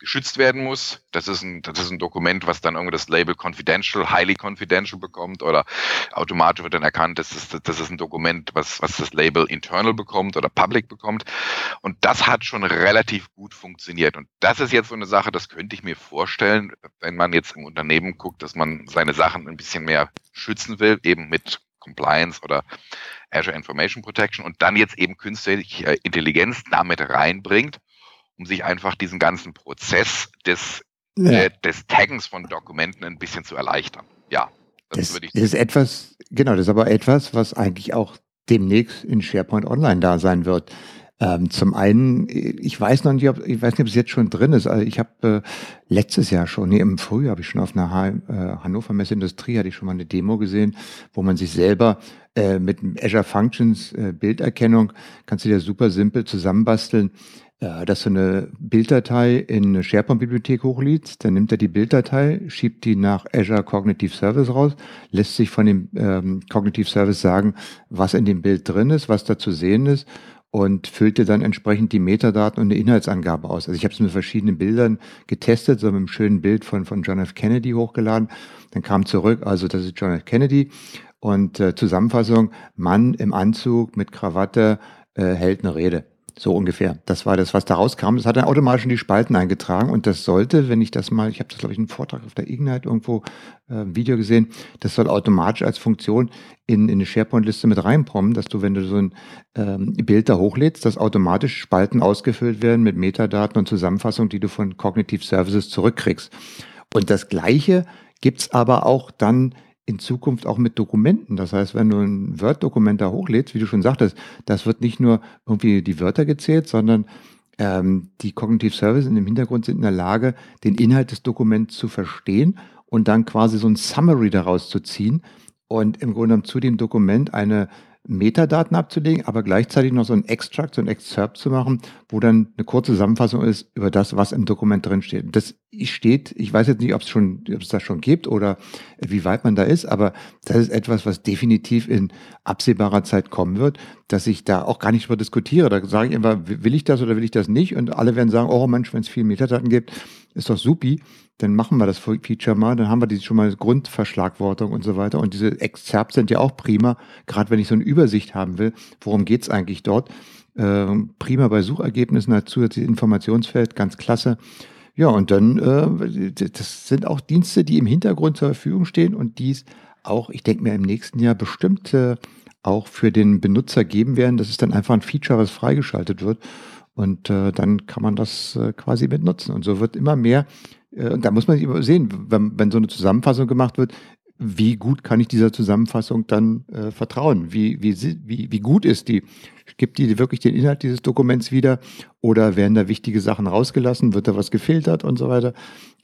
geschützt werden muss. Das ist ein, das ist ein Dokument, was dann irgendwie das Label confidential, highly confidential bekommt oder automatisch wird dann erkannt, das ist, das ist ein Dokument, was, was das Label internal bekommt oder public bekommt. Und das hat schon relativ gut funktioniert. Und das ist jetzt so eine Sache, das könnte ich mir vorstellen, wenn man jetzt im Unternehmen guckt, dass man seine Sachen ein bisschen mehr schützen will, eben mit Compliance oder Azure Information Protection und dann jetzt eben künstliche Intelligenz damit reinbringt um sich einfach diesen ganzen Prozess des, ja. äh, des Taggens von Dokumenten ein bisschen zu erleichtern. Ja, das, das würde ich sagen. Das ist etwas, genau, das ist aber etwas, was eigentlich auch demnächst in SharePoint Online da sein wird. Ähm, zum einen, ich weiß noch nicht, ob, ich weiß nicht, ob es jetzt schon drin ist. Also ich habe äh, letztes Jahr schon, nee, im Frühjahr habe ich schon auf einer ha äh, Hannover Messe Industrie hatte ich schon mal eine Demo gesehen, wo man sich selber äh, mit Azure Functions äh, Bilderkennung kannst du dir super simpel zusammenbasteln, äh, dass du eine Bilddatei in eine SharePoint-Bibliothek hochlädst, dann nimmt er die Bilddatei, schiebt die nach Azure Cognitive Service raus, lässt sich von dem ähm, Cognitive Service sagen, was in dem Bild drin ist, was da zu sehen ist und füllt dir dann entsprechend die Metadaten und eine Inhaltsangabe aus. Also ich habe es mit verschiedenen Bildern getestet, so mit einem schönen Bild von, von John F. Kennedy hochgeladen. Dann kam zurück, also das ist John F. Kennedy und äh, Zusammenfassung, Mann im Anzug mit Krawatte äh, hält eine Rede. So ungefähr. Das war das, was da rauskam. Das hat dann automatisch in die Spalten eingetragen und das sollte, wenn ich das mal, ich habe das glaube ich einen Vortrag auf der Ignite irgendwo äh, Video gesehen, das soll automatisch als Funktion in, in eine SharePoint-Liste mit reinkommen, dass du, wenn du so ein ähm, Bild da hochlädst, dass automatisch Spalten ausgefüllt werden mit Metadaten und Zusammenfassungen, die du von Cognitive Services zurückkriegst. Und das Gleiche gibt's aber auch dann in Zukunft auch mit Dokumenten. Das heißt, wenn du ein Word-Dokument da hochlädst, wie du schon sagtest, das wird nicht nur irgendwie die Wörter gezählt, sondern ähm, die Cognitive Services im Hintergrund sind in der Lage, den Inhalt des Dokuments zu verstehen und dann quasi so ein Summary daraus zu ziehen und im Grunde zu dem Dokument eine Metadaten abzulegen, aber gleichzeitig noch so ein Extract, so ein Excerpt zu machen, wo dann eine kurze Zusammenfassung ist über das, was im Dokument drin steht. Das steht, ich weiß jetzt nicht, ob es schon, ob es das schon gibt oder wie weit man da ist, aber das ist etwas, was definitiv in absehbarer Zeit kommen wird, dass ich da auch gar nicht drüber diskutiere. Da sage ich immer, will ich das oder will ich das nicht? Und alle werden sagen, oh Mensch, wenn es viel Metadaten gibt, ist doch supi dann machen wir das Feature mal, dann haben wir die schon mal Grundverschlagwortung und so weiter. Und diese Exzerpts sind ja auch prima, gerade wenn ich so eine Übersicht haben will, worum geht's eigentlich dort. Ähm, prima bei Suchergebnissen als zusätzliches Informationsfeld, ganz klasse. Ja, und dann, äh, das sind auch Dienste, die im Hintergrund zur Verfügung stehen und dies auch, ich denke mir, im nächsten Jahr bestimmt äh, auch für den Benutzer geben werden. Das ist dann einfach ein Feature, was freigeschaltet wird. Und äh, dann kann man das äh, quasi mit nutzen. Und so wird immer mehr äh, und da muss man immer sehen, wenn, wenn so eine Zusammenfassung gemacht wird, wie gut kann ich dieser Zusammenfassung dann äh, vertrauen? Wie, wie, wie, wie gut ist die? Gibt die wirklich den Inhalt dieses Dokuments wieder? Oder werden da wichtige Sachen rausgelassen? Wird da was gefiltert und so weiter?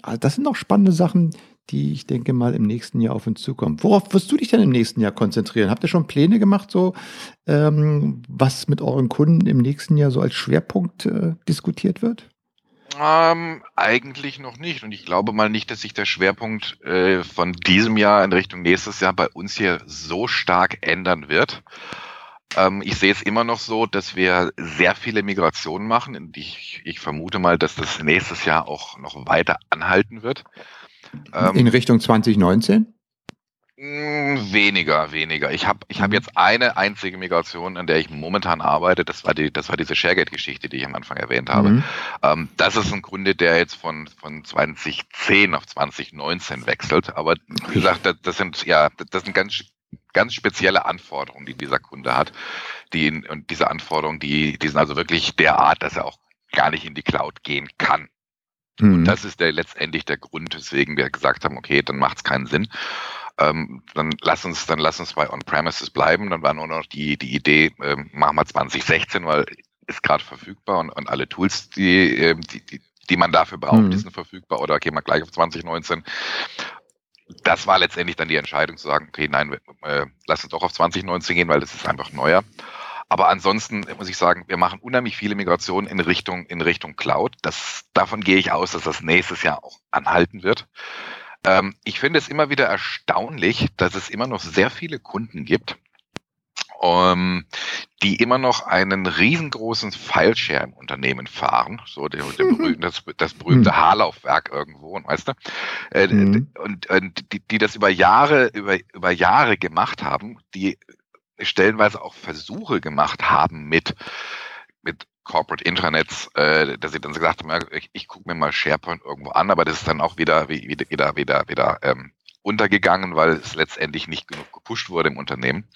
Also das sind noch spannende Sachen, die ich denke mal im nächsten Jahr auf uns zukommen. Worauf wirst du dich denn im nächsten Jahr konzentrieren? Habt ihr schon Pläne gemacht, so ähm, was mit euren Kunden im nächsten Jahr so als Schwerpunkt äh, diskutiert wird? Ähm, eigentlich noch nicht. Und ich glaube mal nicht, dass sich der Schwerpunkt äh, von diesem Jahr in Richtung nächstes Jahr bei uns hier so stark ändern wird. Ähm, ich sehe es immer noch so, dass wir sehr viele Migrationen machen. Und ich, ich vermute mal, dass das nächstes Jahr auch noch weiter anhalten wird. Ähm, in Richtung 2019? Hm, weniger, weniger. Ich habe ich hab mhm. jetzt eine einzige Migration, an der ich momentan arbeite. Das war die, das war diese Sharegate-Geschichte, die ich am Anfang erwähnt habe. Mhm. Ähm, das ist ein Kunde, der jetzt von, von 2010 auf 2019 wechselt. Aber wie gesagt, das, das sind ja, das sind ganz, ganz spezielle Anforderungen, die dieser Kunde hat. Die, und diese Anforderungen, die, die sind also wirklich derart, dass er auch gar nicht in die Cloud gehen kann. Mhm. Und das ist der letztendlich der Grund, weswegen wir gesagt haben, okay, dann macht es keinen Sinn ähm, dann lass uns, dann lass uns bei On-Premises bleiben. Dann war nur noch die, die Idee, ähm, machen wir 2016, weil ist gerade verfügbar und, und alle Tools, die, ähm, die, die, die man dafür braucht, mhm. die sind verfügbar oder gehen wir gleich auf 2019 das war letztendlich dann die Entscheidung zu sagen, okay, nein, äh, lass uns doch auf 2019 gehen, weil das ist einfach neuer. Aber ansonsten muss ich sagen, wir machen unheimlich viele Migrationen in Richtung, in Richtung Cloud. Das, davon gehe ich aus, dass das nächstes Jahr auch anhalten wird. Ähm, ich finde es immer wieder erstaunlich, dass es immer noch sehr viele Kunden gibt, ähm, die immer noch einen riesengroßen Fileshare im Unternehmen fahren, so der, der berühmte, das, das, berühmte hm. Haarlaufwerk irgendwo, weißt du, äh, mhm. und, und die, die das über Jahre, über, über Jahre gemacht haben, die stellenweise auch Versuche gemacht haben mit, mit Corporate Intranets, äh, dass sie dann gesagt haben, ich, ich gucke mir mal SharePoint irgendwo an, aber das ist dann auch wieder wieder wieder wieder, wieder ähm, untergegangen, weil es letztendlich nicht genug gepusht wurde im Unternehmen.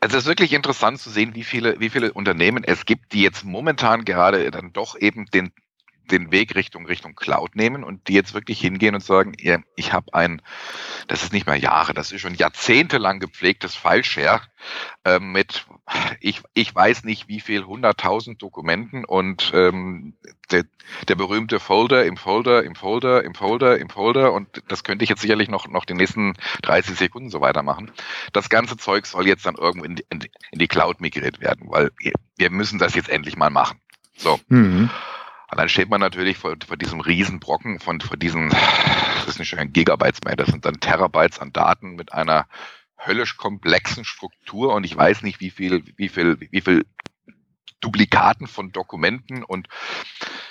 Also es ist wirklich interessant zu sehen, wie viele, wie viele Unternehmen es gibt, die jetzt momentan gerade dann doch eben den den Weg Richtung Richtung Cloud nehmen und die jetzt wirklich hingehen und sagen, ja, ich habe ein, das ist nicht mehr Jahre, das ist schon jahrzehntelang gepflegtes Fileshare äh, mit, ich, ich weiß nicht wie viel, hunderttausend Dokumenten und ähm, der, der berühmte Folder im Folder, im Folder, im Folder, im Folder und das könnte ich jetzt sicherlich noch, noch die nächsten 30 Sekunden so weitermachen. Das ganze Zeug soll jetzt dann irgendwo in die, in die Cloud migriert werden, weil wir müssen das jetzt endlich mal machen. So. Mhm. Und dann steht man natürlich vor, vor diesem Riesenbrocken von, vor diesen, das ist nicht schon ein Gigabytes mehr, das sind dann Terabytes an Daten mit einer höllisch komplexen Struktur und ich weiß nicht, wie viel, wie viel, wie viel Duplikaten von Dokumenten und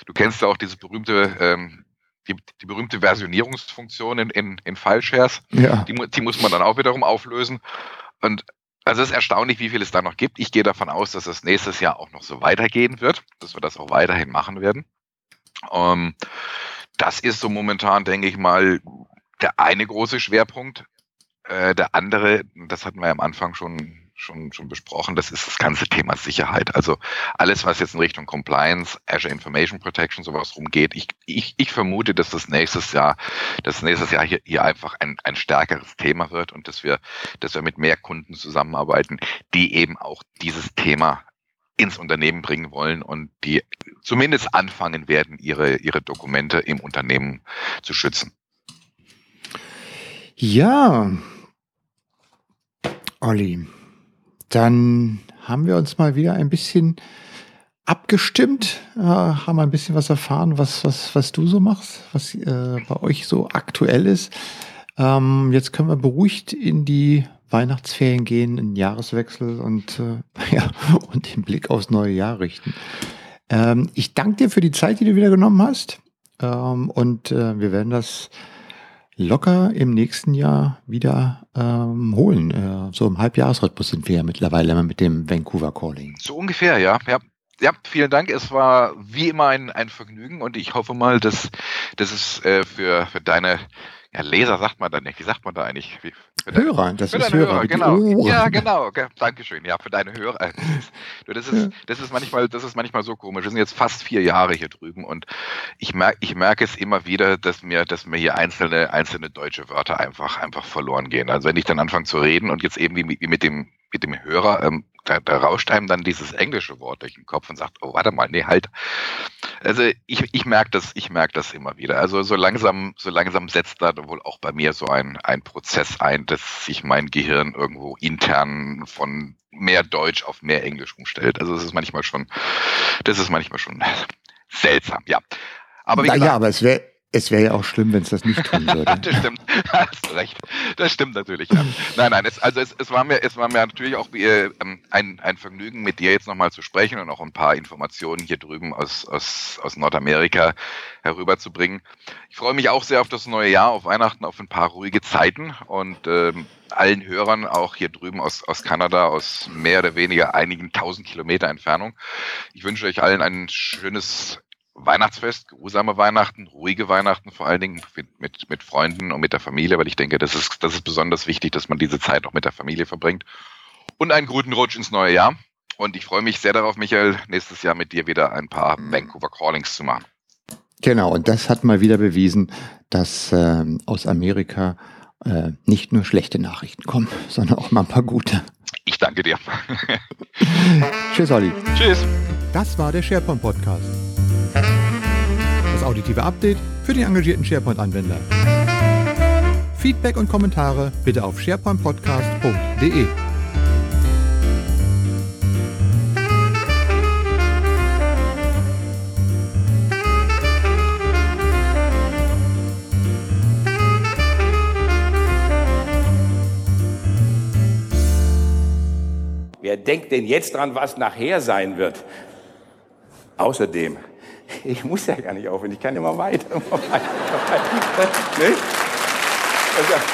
du kennst ja auch diese berühmte, ähm, die, die berühmte Versionierungsfunktion in, in, in File-Shares. Ja. Die, die muss man dann auch wiederum auflösen. Und Also es ist erstaunlich, wie viel es da noch gibt. Ich gehe davon aus, dass es nächstes Jahr auch noch so weitergehen wird, dass wir das auch weiterhin machen werden. Ähm, das ist so momentan, denke ich mal, der eine große Schwerpunkt. Äh, der andere, das hatten wir am Anfang schon schon, schon besprochen, das ist das ganze Thema Sicherheit. Also alles, was jetzt in Richtung Compliance, Azure Information Protection, sowas rumgeht. Ich, ich, ich vermute, dass das nächstes Jahr, dass nächstes Jahr hier, hier einfach ein, ein stärkeres Thema wird und dass wir, dass wir mit mehr Kunden zusammenarbeiten, die eben auch dieses Thema ins Unternehmen bringen wollen und die zumindest anfangen werden, ihre, ihre Dokumente im Unternehmen zu schützen. Ja, Olli, dann haben wir uns mal wieder ein bisschen abgestimmt, äh, haben ein bisschen was erfahren, was, was, was du so machst, was äh, bei euch so aktuell ist. Ähm, jetzt können wir beruhigt in die Weihnachtsferien gehen, in den Jahreswechsel und, äh, ja, und den Blick aufs neue Jahr richten. Ähm, ich danke dir für die Zeit, die du wieder genommen hast. Ähm, und äh, wir werden das locker im nächsten Jahr wieder ähm, holen. Äh, so im Halbjahresrhythmus sind wir ja mittlerweile mit dem Vancouver Calling. So ungefähr, ja. ja. Ja, vielen Dank. Es war wie immer ein, ein Vergnügen und ich hoffe mal, dass, dass es äh, für, für deine ja, Leser sagt man da nicht. Wie sagt man da eigentlich? Wie, Hörer, das ist Hörer. Hörer genau. Ja, genau. Okay. Dankeschön. Ja, für deine Hörer. Du, das, ist, das, ist manchmal, das ist manchmal so komisch. Wir sind jetzt fast vier Jahre hier drüben und ich merke ich merke es immer wieder, dass mir, dass mir hier einzelne, einzelne deutsche Wörter einfach, einfach verloren gehen. Also wenn ich dann anfange zu reden und jetzt eben wie, wie mit dem, mit dem Hörer, ähm, da, da rauscht einem dann dieses englische Wort durch den Kopf und sagt, oh, warte mal, nee, halt. Also ich, ich merke das, ich merke das immer wieder. Also so langsam, so langsam setzt da wohl auch bei mir so ein, ein Prozess ein, dass sich mein Gehirn irgendwo intern von mehr Deutsch auf mehr Englisch umstellt. Also das ist manchmal schon, das ist manchmal schon seltsam, ja. Aber wie gesagt, aber es wäre es wäre ja auch schlimm, wenn es das nicht tun würde. das stimmt. Hast recht. Das stimmt natürlich. Ja. Nein, nein, es, also es, es, war mir, es war mir natürlich auch äh, ein, ein Vergnügen, mit dir jetzt nochmal zu sprechen und auch ein paar Informationen hier drüben aus, aus, aus Nordamerika herüberzubringen. Ich freue mich auch sehr auf das neue Jahr, auf Weihnachten, auf ein paar ruhige Zeiten und ähm, allen Hörern auch hier drüben aus, aus Kanada, aus mehr oder weniger einigen tausend Kilometer Entfernung. Ich wünsche euch allen ein schönes Weihnachtsfest, geruhsame Weihnachten, ruhige Weihnachten, vor allen Dingen mit, mit, Freunden und mit der Familie, weil ich denke, das ist, das ist besonders wichtig, dass man diese Zeit auch mit der Familie verbringt. Und einen guten Rutsch ins neue Jahr. Und ich freue mich sehr darauf, Michael, nächstes Jahr mit dir wieder ein paar Vancouver Callings zu machen. Genau, und das hat mal wieder bewiesen, dass ähm, aus Amerika äh, nicht nur schlechte Nachrichten kommen, sondern auch mal ein paar gute. Ich danke dir. Tschüss, Olli. Tschüss. Das war der SharePoint Podcast. Auditive Update für den engagierten SharePoint-Anwender. Feedback und Kommentare bitte auf sharepointpodcast.de. Wer denkt denn jetzt dran, was nachher sein wird? Außerdem, ich muss ja gar nicht aufhören, ich kann immer weiter. Immer weiter. Ne? Also,